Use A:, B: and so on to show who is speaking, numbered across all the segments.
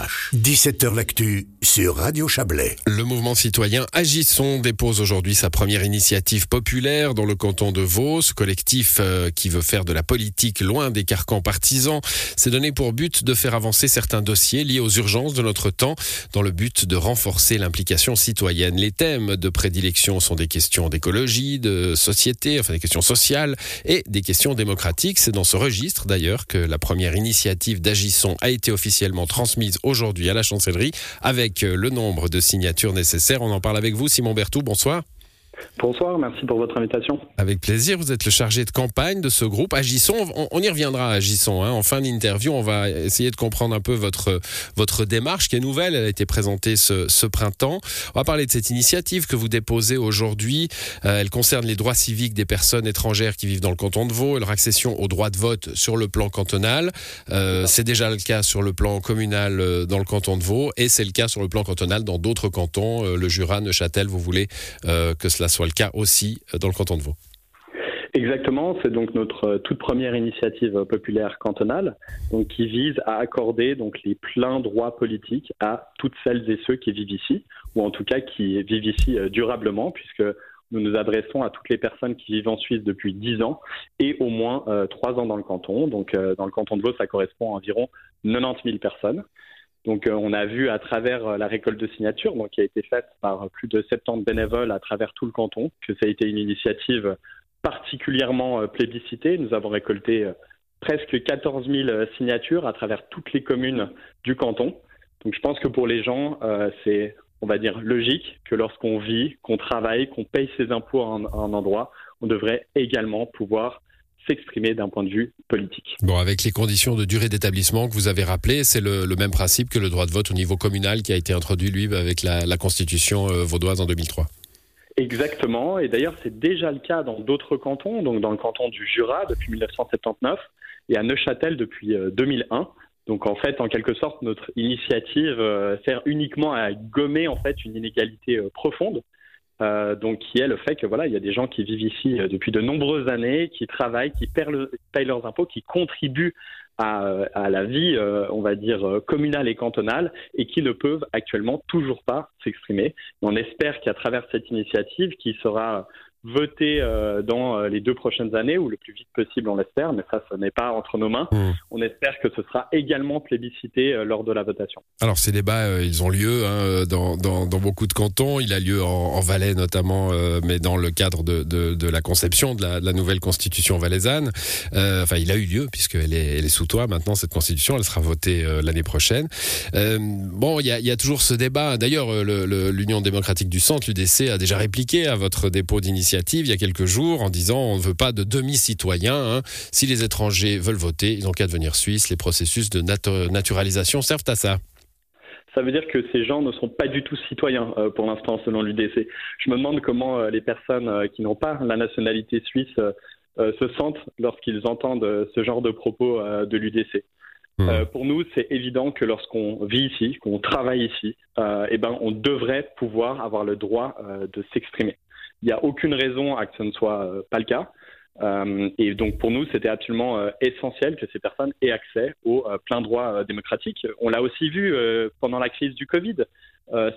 A: Вояж. 17h L'actu sur Radio Chablais.
B: Le mouvement citoyen Agissons dépose aujourd'hui sa première initiative populaire dans le canton de Vaud. Ce collectif euh, qui veut faire de la politique loin des carcans partisans s'est donné pour but de faire avancer certains dossiers liés aux urgences de notre temps dans le but de renforcer l'implication citoyenne. Les thèmes de prédilection sont des questions d'écologie, de société, enfin des questions sociales et des questions démocratiques. C'est dans ce registre d'ailleurs que la première initiative d'Agissons a été officiellement transmise aujourd'hui à la chancellerie avec euh, le nombre de signatures nécessaires. On en parle avec vous, Simon Berthoud. Bonsoir.
C: Bonsoir, merci pour votre invitation.
B: Avec plaisir, vous êtes le chargé de campagne de ce groupe Agissons. On, y reviendra, Agissons. Hein. En fin d'interview, on va essayer de comprendre un peu votre, votre démarche qui est nouvelle. Elle a été présentée ce, printemps. On va parler de cette initiative que vous déposez aujourd'hui. Euh, elle concerne les droits civiques des personnes étrangères qui vivent dans le canton de Vaud et leur accession au droit de vote sur le plan cantonal. Euh, c'est déjà le cas sur le plan communal euh, dans le canton de Vaud et c'est le cas sur le plan cantonal dans d'autres cantons, le Jura, Neuchâtel. Vous voulez que cela soit le cas aussi euh, dans le canton de Vaud.
C: Exactement, c'est donc notre euh, toute première initiative populaire cantonale, qui vise à accorder donc les pleins droits politiques à toutes celles et ceux qui vivent ici, ou en tout cas qui vivent ici euh, durablement, puisque nous nous adressons à toutes les personnes qui vivent en Suisse depuis 10 ans et au moins euh, 3 ans dans le canton. Donc dans le canton de Vaud, ça correspond à environ 90 000 personnes. Donc euh, on a vu à travers euh, la récolte de signatures, donc, qui a été faite par plus de 70 bénévoles à travers tout le canton, que ça a été une initiative particulièrement euh, plébiscitée. Nous avons récolté presque 14 000 signatures à travers toutes les communes du canton. Donc je pense que pour les gens, c'est, on va dire, logique que lorsqu'on vit, qu'on travaille, qu'on paye ses impôts à un endroit, on devrait également pouvoir s'exprimer d'un point de vue politique.
B: Bon, avec les conditions de durée d'établissement que vous avez rappelées, c'est le, même principe que le droit de vote au niveau communal qui a été introduit, lui, avec la, constitution euh, vaudoise en 2003.
C: Exactement, et d'ailleurs c'est déjà le cas dans d'autres cantons, donc dans le canton du Jura depuis 1979 et à Neuchâtel depuis 2001. Euh, donc en fait, en quelque sorte, notre initiative euh, sert uniquement à gommer en fait une inégalité profonde euh, donc qui est le fait que voilà, il y a des gens qui vivent ici euh, depuis de nombreuses années, qui travaillent, qui payent leurs impôts, qui contribuent à, euh, à la vie, on va dire communale et cantonale, et qui ne peuvent actuellement toujours pas s'exprimer. On espère qu'à travers cette initiative, qui sera voter euh, dans euh, les deux prochaines années, ou le plus vite possible, on l'espère, mais ça, ce n'est pas entre nos mains. Mmh. On espère que ce sera également plébiscité euh, lors de la votation.
B: Alors, ces débats, ils ont lieu hein, dans, dans, dans, beaucoup de cantons. Il a lieu en, en Valais notamment, mais dans le cadre de, de, de la conception de la, de la, nouvelle constitution valaisanne. enfin, il a eu lieu, puisqu'elle est, elle est sous toi maintenant, cette constitution. Elle sera votée l'année prochaine. bon, il y a, toujours ce débat. D'ailleurs, l'Union démocratique du Centre, l'UDC, a déjà répliqué à votre dépôt d'initiative il y a quelques jours en disant on ne veut pas de demi-citoyens. Hein. Si les étrangers veulent voter, ils n'ont qu'à devenir suisses. Les processus de naturalisation servent à ça.
C: Ça veut dire que ces gens ne sont pas du tout citoyens euh, pour l'instant, selon l'UDC. Je me demande comment euh, les personnes euh, qui n'ont pas la nationalité suisse se sentent lorsqu'ils entendent ce genre de propos de l'UDC. Hmm. pour nous, c'est évident que lorsqu'on vit ici, qu'on travaille ici, eh ben, on devrait pouvoir avoir le droit de s'exprimer. Il n'y a aucune raison à que ce ne soit euh, pas le cas. Euh, et donc pour nous, c'était absolument euh, essentiel que ces personnes aient accès aux plein droits démocratiques. On l'a aussi vu pendant la crise du Covid.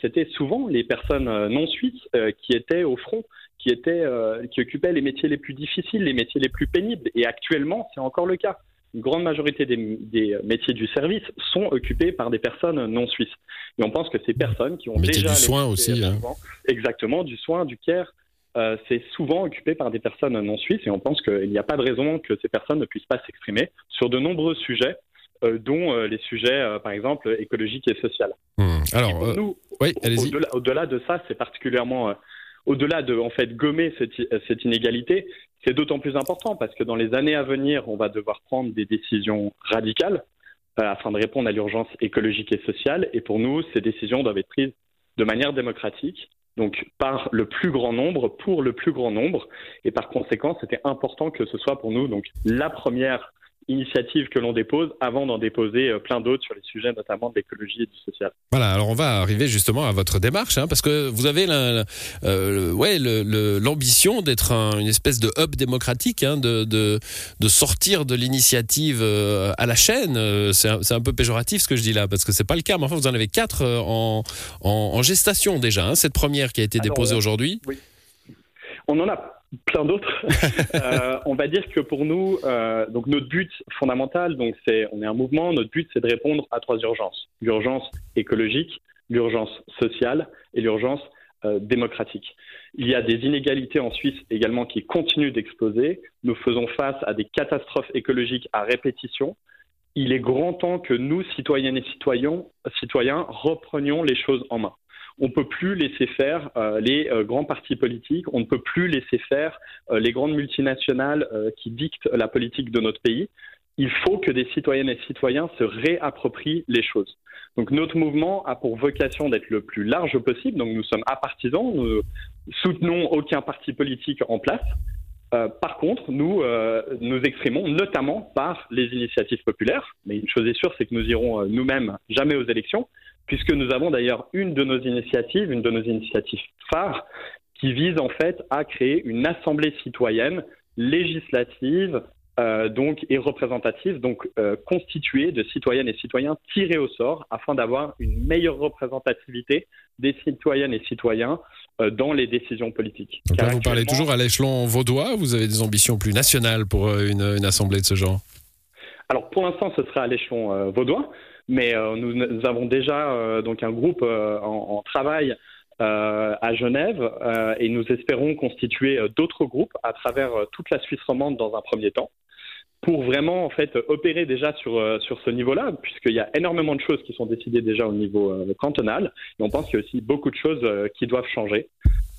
C: c'était souvent les personnes non suisses qui étaient au front, qui étaient, qui occupaient les métiers les plus difficiles, les métiers les plus pénibles. Et actuellement, c'est encore le cas. Une grande majorité des, des, métiers du service sont occupés par des personnes non suisses. Et on pense que ces personnes qui ont déjà
B: du soin aussi, hein.
C: exactement du soin, du care, euh, c'est souvent occupé par des personnes non suisses et on pense qu'il n'y a pas de raison que ces personnes ne puissent pas s'exprimer sur de nombreux sujets, euh, dont euh, les sujets, par exemple, écologiques et sociaux.
B: Hmm. Alors,
C: nous, au-delà, de ça, c'est particulièrement, au-delà de en fait gommer cette, cette inégalité, c'est d'autant plus important parce que dans les années à venir, on va devoir prendre des décisions radicales afin de répondre à l'urgence écologique et sociale. Et pour nous, ces décisions doivent être prises de manière démocratique donc par le plus grand nombre, pour le plus grand nombre. Et par conséquent, c'était important que ce soit pour nous donc la première initiative que l'on dépose avant d'en déposer plein d'autres sur les sujets notamment de l'écologie et du social.
B: Voilà, alors on va arriver justement à votre démarche, hein, parce que vous avez la, ouais, l'ambition d'être une espèce de hub démocratique, hein, de, de, de, sortir de l'initiative à la chaîne. C'est un, un, peu péjoratif ce que je dis là, parce que c'est pas le cas, mais enfin vous en avez quatre en, en, gestation déjà, hein, cette première qui a été déposée aujourd'hui.
C: Oui. On en a plein d'autres. euh, on va dire que pour nous, euh, donc notre but fondamental, donc c'est, on est un mouvement. Notre but, c'est de répondre à trois urgences l'urgence écologique, l'urgence sociale et l'urgence euh, démocratique. Il y a des inégalités en Suisse également qui continuent d'exploser. Nous faisons face à des catastrophes écologiques à répétition. Il est grand temps que nous, citoyennes et citoyens, citoyens reprenions les choses en main on ne peut plus laisser faire euh, les euh, grands partis politiques, on ne peut plus laisser faire euh, les grandes multinationales qui dictent la politique de notre pays. Il faut que des citoyennes et citoyens se réapproprient les choses. Donc notre mouvement a pour vocation d'être le plus large possible. Donc nous sommes apartisans, nous soutenons aucun parti politique en place. par contre, nous nous exprimons notamment par les initiatives populaires. Mais une chose est sûre, c'est que nous irons nous-mêmes jamais aux élections puisque nous avons d'ailleurs une de nos initiatives, une de nos initiatives phares, qui vise en fait à créer une assemblée citoyenne législative euh, donc et représentative, donc euh, constituée de citoyennes et citoyens tirés au sort afin d'avoir une meilleure représentativité des citoyennes et citoyens euh, dans les décisions politiques.
B: Donc là, vous parlez toujours à l'échelon vaudois, vous avez des ambitions plus nationales pour une, une assemblée de ce genre?
C: Alors pour l'instant, ce sera à l'échelon vaudois. Mais euh, nous, avons déjà euh, donc un groupe euh, en, travail à Genève et nous espérons constituer d'autres groupes à travers toute la Suisse romande dans un premier temps pour vraiment en fait opérer déjà sur sur ce niveau-là, puisqu'il y a énormément de choses qui sont décidées déjà au niveau cantonal, et on pense qu'il y a aussi beaucoup de choses qui doivent changer.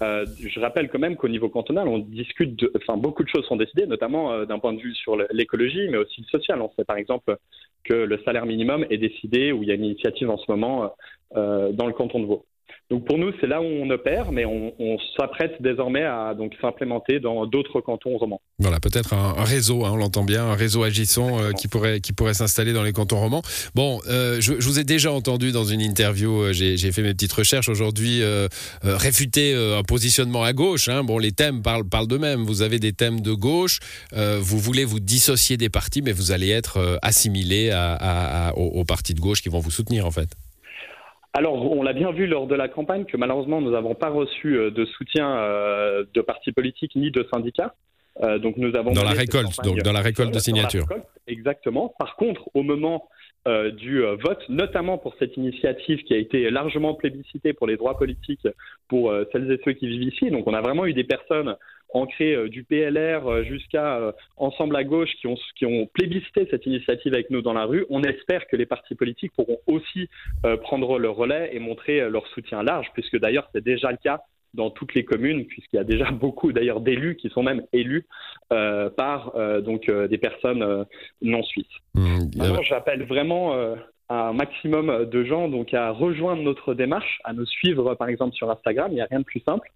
C: Je rappelle quand même qu'au niveau cantonal, on discute, de, enfin beaucoup de choses sont décidées, notamment d'un point de vue sur l'écologie, mais aussi le social. On sait par exemple que le salaire minimum est décidé, où il y a une initiative en ce moment euh, dans le canton de Vaud. Donc pour nous, c'est là où on opère, mais on, s'apprête désormais à donc s'implémenter dans d'autres cantons romans.
B: Voilà, peut-être un, réseau, hein, on l'entend bien, un réseau agissant euh, qui pourrait qui pourrait s'installer dans les cantons romans. Bon, euh, je, vous ai déjà entendu dans une interview, j'ai fait mes petites recherches aujourd'hui, réfuter un positionnement à gauche. Hein. Bon, les thèmes parlent parlent d'eux-mêmes. Vous avez des thèmes de gauche, vous voulez vous dissocier des partis, mais vous allez être assimilé aux partis de gauche qui vont vous soutenir en fait.
C: Alors, on l'a bien vu lors de la campagne que malheureusement, nous n'avons pas reçu euh, de soutien euh, de partis politiques ni de syndicats.
B: Euh, donc, nous avons dans la récolte, donc dans la récolte de signatures.
C: exactement. Par contre, au moment du vote, notamment pour cette initiative qui a été largement plébiscitée pour les droits politiques pour celles et ceux qui vivent ici. Donc, on a vraiment eu des personnes ancré euh, du PLR euh, jusqu'à euh, Ensemble à gauche qui ont, qui ont plébiscité cette initiative avec nous dans la rue. On espère que les partis politiques pourront aussi prendre le relais et montrer leur soutien large, puisque d'ailleurs c'est déjà le cas dans toutes les communes, puisqu'il y a déjà beaucoup d'ailleurs d'élus qui sont même élus par donc des personnes non suisses. Mmh, j'appelle vraiment un maximum de gens donc à rejoindre notre démarche, à nous suivre par exemple sur Instagram. Il n'y a rien de plus simple.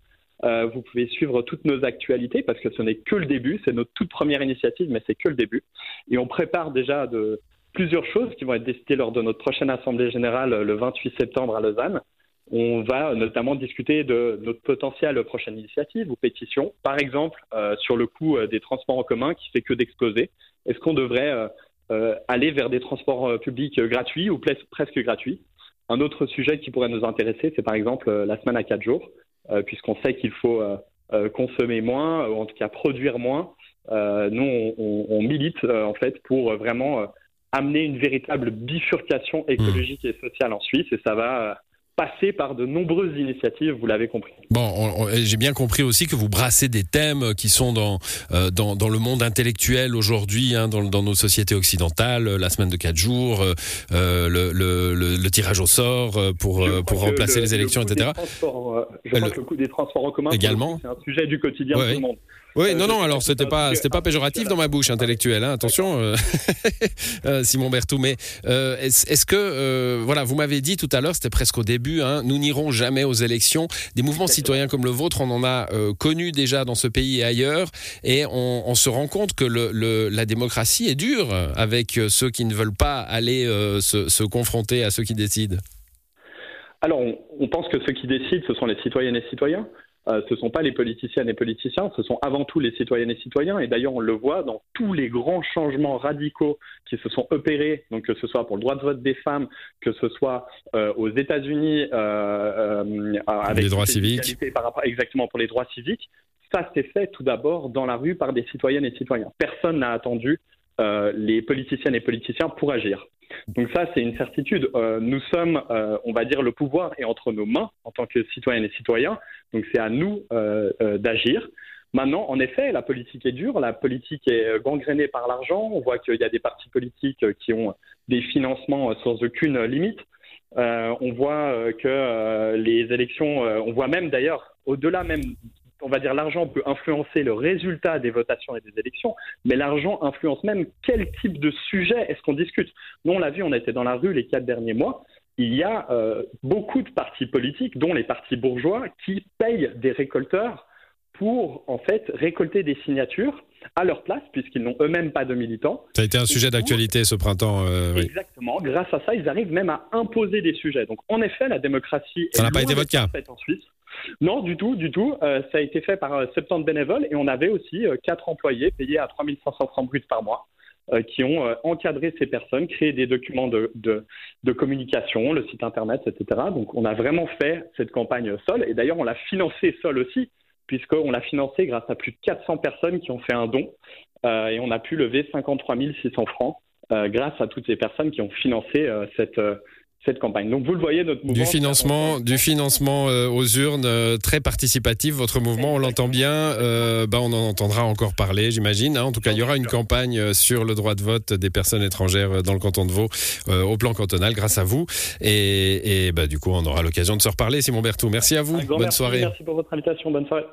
C: Euh, vous pouvez suivre toutes nos actualités parce que ce n'est que le début, c'est notre toute première initiative, mais c'est que le début. Et on prépare déjà de plusieurs choses qui vont être décidées lors de notre prochaine assemblée générale le 28 septembre à Lausanne. On va notamment discuter de notre potentielle prochaine initiative ou pétition, par exemple euh, sur le coût euh, des transports en commun qui fait que d'exploser. Est-ce qu'on devrait aller vers des transports publics gratuits ou presque gratuits? Un autre sujet qui pourrait nous intéresser, c'est par exemple la semaine à quatre jours. Euh, puisqu'on sait qu'il faut euh, euh, consommer moins, ou en tout cas produire moins. nous, on, milite en fait pour vraiment amener une véritable bifurcation écologique et sociale en Suisse, et ça va passer par de nombreuses initiatives, vous l'avez compris.
B: Bon, j'ai bien compris aussi que vous brassez des thèmes qui sont dans, euh, dans, dans, le monde intellectuel aujourd'hui, hein, dans, dans, nos sociétés occidentales, la semaine de quatre jours, euh, euh le, le, le, tirage au sort euh, pour, pour remplacer les élections, etc.
C: je crois que le coût des transports en commun,
B: également,
C: c'est un sujet du quotidien de tout le monde.
B: Oui, non, non. Alors, c'était pas, c'était pas péjoratif dans ma bouche intellectuelle. Hein, attention, Simon Berthoud. Mais est-ce que, voilà, vous m'avez dit tout à l'heure, c'était presque au début. Hein, nous n'irons jamais aux élections. Des mouvements citoyens comme le vôtre, on en a connu déjà dans ce pays et ailleurs, et on, se rend compte que le, la démocratie est dure avec ceux qui ne veulent pas aller se, se confronter à ceux qui décident.
C: Alors, on, pense que ceux qui décident, ce sont les citoyennes et citoyens. Euh, ce ne sont pas les politiciennes et politiciens, ce sont avant tout les citoyennes et citoyens. Et d'ailleurs, on le voit dans tous les grands changements radicaux qui se sont opérés, donc que ce soit pour le droit de vote des femmes, que ce soit euh, aux États-Unis euh, avec
B: les droits civiques,
C: par rapport, exactement pour les droits civiques. Ça s'est fait tout d'abord dans la rue par des citoyennes et citoyens. Personne n'a attendu les politiciennes et politiciens pour agir. Donc ça, c'est une certitude. Euh, nous sommes, euh, on va dire, le pouvoir est entre nos mains en tant que citoyennes et citoyens. Donc c'est à nous euh, d'agir. Maintenant, en effet, la politique est dure, la politique est gangrénée par l'argent. On voit qu'il y a des partis politiques qui ont des financements sans aucune limite. on voit que les élections, on voit même d'ailleurs, au-delà même on va dire, l'argent peut influencer le résultat des votations et des élections, mais l'argent influence même quel type de sujet est-ce qu'on discute. Nous, on l'a vu, on était dans la rue les quatre derniers mois. Il y a euh, beaucoup de partis politiques, dont les partis bourgeois, qui payent des récolteurs pour en fait récolter des signatures à leur place, puisqu'ils n'ont eux-mêmes pas de militants.
B: Ça a été un sujet d'actualité ce printemps.
C: Euh, exactement. Grâce à ça, ils arrivent même à imposer des sujets. Donc, en effet, la démocratie.
B: Ça n'a pas été votre cas.
C: En Suisse. Non, du tout, du tout. Euh, ça a été fait par 70 euh, bénévoles et on avait aussi euh, quatre employés payés à 3500 francs bruts par mois qui ont encadré ces personnes, créé des documents de, communication, le site internet, etc. Donc on a vraiment fait cette campagne Sol et d'ailleurs on l'a financé Sol aussi puisqu'on l'a financé grâce à plus de 400 personnes qui ont fait un don et on a pu lever 53 600 francs grâce à toutes ces personnes qui ont financé cette cette campagne. Donc vous le voyez, notre mouvement...
B: Du financement, du financement euh, aux urnes, euh, très participatif, votre mouvement, on l'entend bien, euh, bah, on en entendra encore parler, j'imagine. Hein. En tout cas, il y aura une campagne sur le droit de vote des personnes étrangères dans le canton de Vaud, au plan cantonal, grâce à vous. Et, et bah, du coup, on aura l'occasion de se reparler, Simon Berthoud. Merci à vous, bonne soirée.
C: Merci pour votre invitation, bonne soirée.